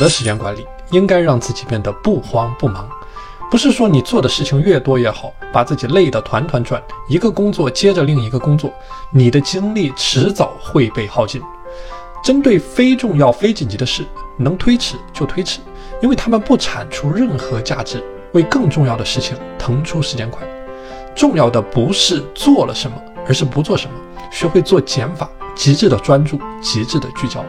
的时间管理应该让自己变得不慌不忙。不是说你做的事情越多越好，把自己累得团团转。一个工作接着另一个工作，你的精力迟早会被耗尽。针对非重要、非紧急的事，能推迟就推迟，因为他们不产出任何价值，为更重要的事情腾出时间块。重要的不是做了什么，而是不做什么。学会做减法，极致的专注，极致的聚焦。